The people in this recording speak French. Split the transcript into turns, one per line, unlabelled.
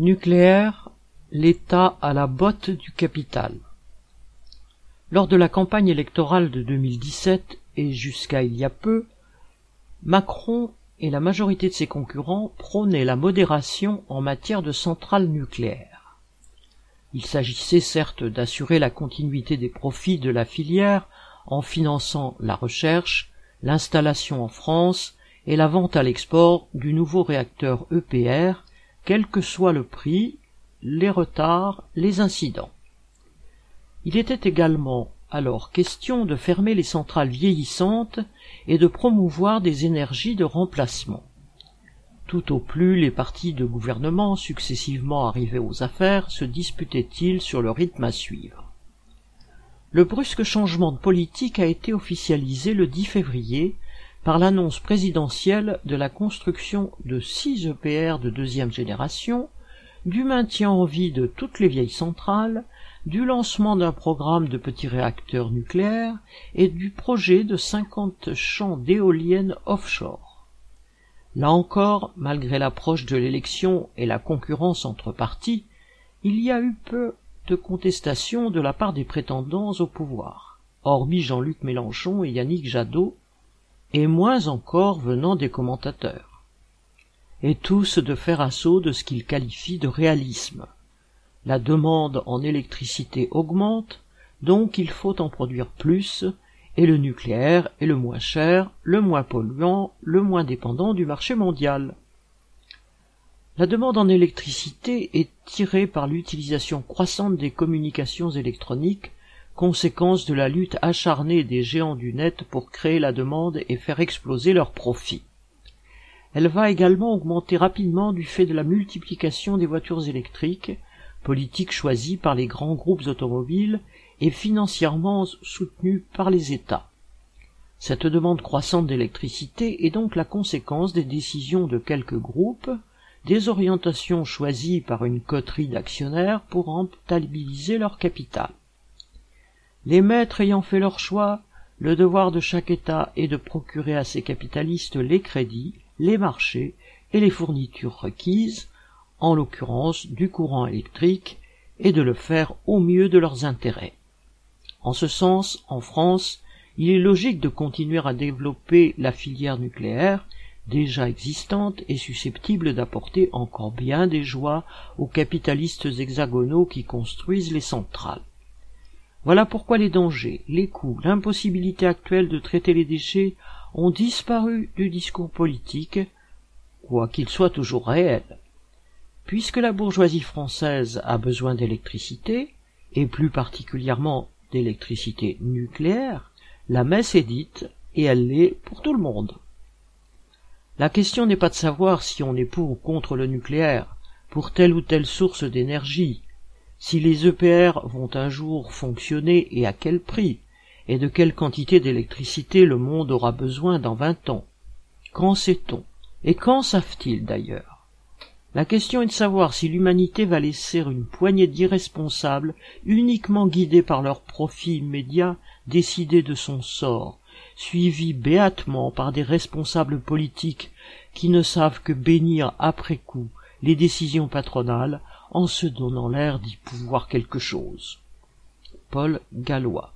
Nucléaire, l'État à la botte du capital. Lors de la campagne électorale de 2017 et jusqu'à il y a peu, Macron et la majorité de ses concurrents prônaient la modération en matière de centrales nucléaires. Il s'agissait certes d'assurer la continuité des profits de la filière en finançant la recherche, l'installation en France et la vente à l'export du nouveau réacteur EPR, quel que soit le prix, les retards, les incidents. Il était également alors question de fermer les centrales vieillissantes et de promouvoir des énergies de remplacement. Tout au plus les partis de gouvernement successivement arrivés aux affaires se disputaient-ils sur le rythme à suivre. Le brusque changement de politique a été officialisé le 10 février par l'annonce présidentielle de la construction de six EPR de deuxième génération, du maintien en vie de toutes les vieilles centrales, du lancement d'un programme de petits réacteurs nucléaires et du projet de cinquante champs d'éoliennes offshore. Là encore, malgré l'approche de l'élection et la concurrence entre partis, il y a eu peu de contestation de la part des prétendants au pouvoir, hormis Jean-Luc Mélenchon et Yannick Jadot, et moins encore venant des commentateurs, et tous de faire assaut de ce qu'ils qualifient de réalisme. La demande en électricité augmente, donc il faut en produire plus, et le nucléaire est le moins cher, le moins polluant, le moins dépendant du marché mondial. La demande en électricité est tirée par l'utilisation croissante des communications électroniques conséquence de la lutte acharnée des géants du net pour créer la demande et faire exploser leurs profits. Elle va également augmenter rapidement du fait de la multiplication des voitures électriques, politique choisie par les grands groupes automobiles et financièrement soutenue par les États. Cette demande croissante d'électricité est donc la conséquence des décisions de quelques groupes, des orientations choisies par une coterie d'actionnaires pour rentabiliser leur capital. Les maîtres ayant fait leur choix, le devoir de chaque État est de procurer à ses capitalistes les crédits, les marchés et les fournitures requises, en l'occurrence du courant électrique, et de le faire au mieux de leurs intérêts. En ce sens, en France, il est logique de continuer à développer la filière nucléaire, déjà existante et susceptible d'apporter encore bien des joies aux capitalistes hexagonaux qui construisent les centrales. Voilà pourquoi les dangers, les coûts, l'impossibilité actuelle de traiter les déchets ont disparu du discours politique, quoiqu'il soit toujours réel. Puisque la bourgeoisie française a besoin d'électricité, et plus particulièrement d'électricité nucléaire, la messe est dite, et elle l'est pour tout le monde. La question n'est pas de savoir si on est pour ou contre le nucléaire, pour telle ou telle source d'énergie, si les EPR vont un jour fonctionner et à quel prix, et de quelle quantité d'électricité le monde aura besoin dans vingt ans. Qu'en sait-on? Et qu'en savent-ils d'ailleurs? La question est de savoir si l'humanité va laisser une poignée d'irresponsables, uniquement guidés par leurs profits immédiats, décider de son sort, suivis béatement par des responsables politiques qui ne savent que bénir après coup les décisions patronales en se donnant l'air d'y pouvoir quelque chose. Paul Gallois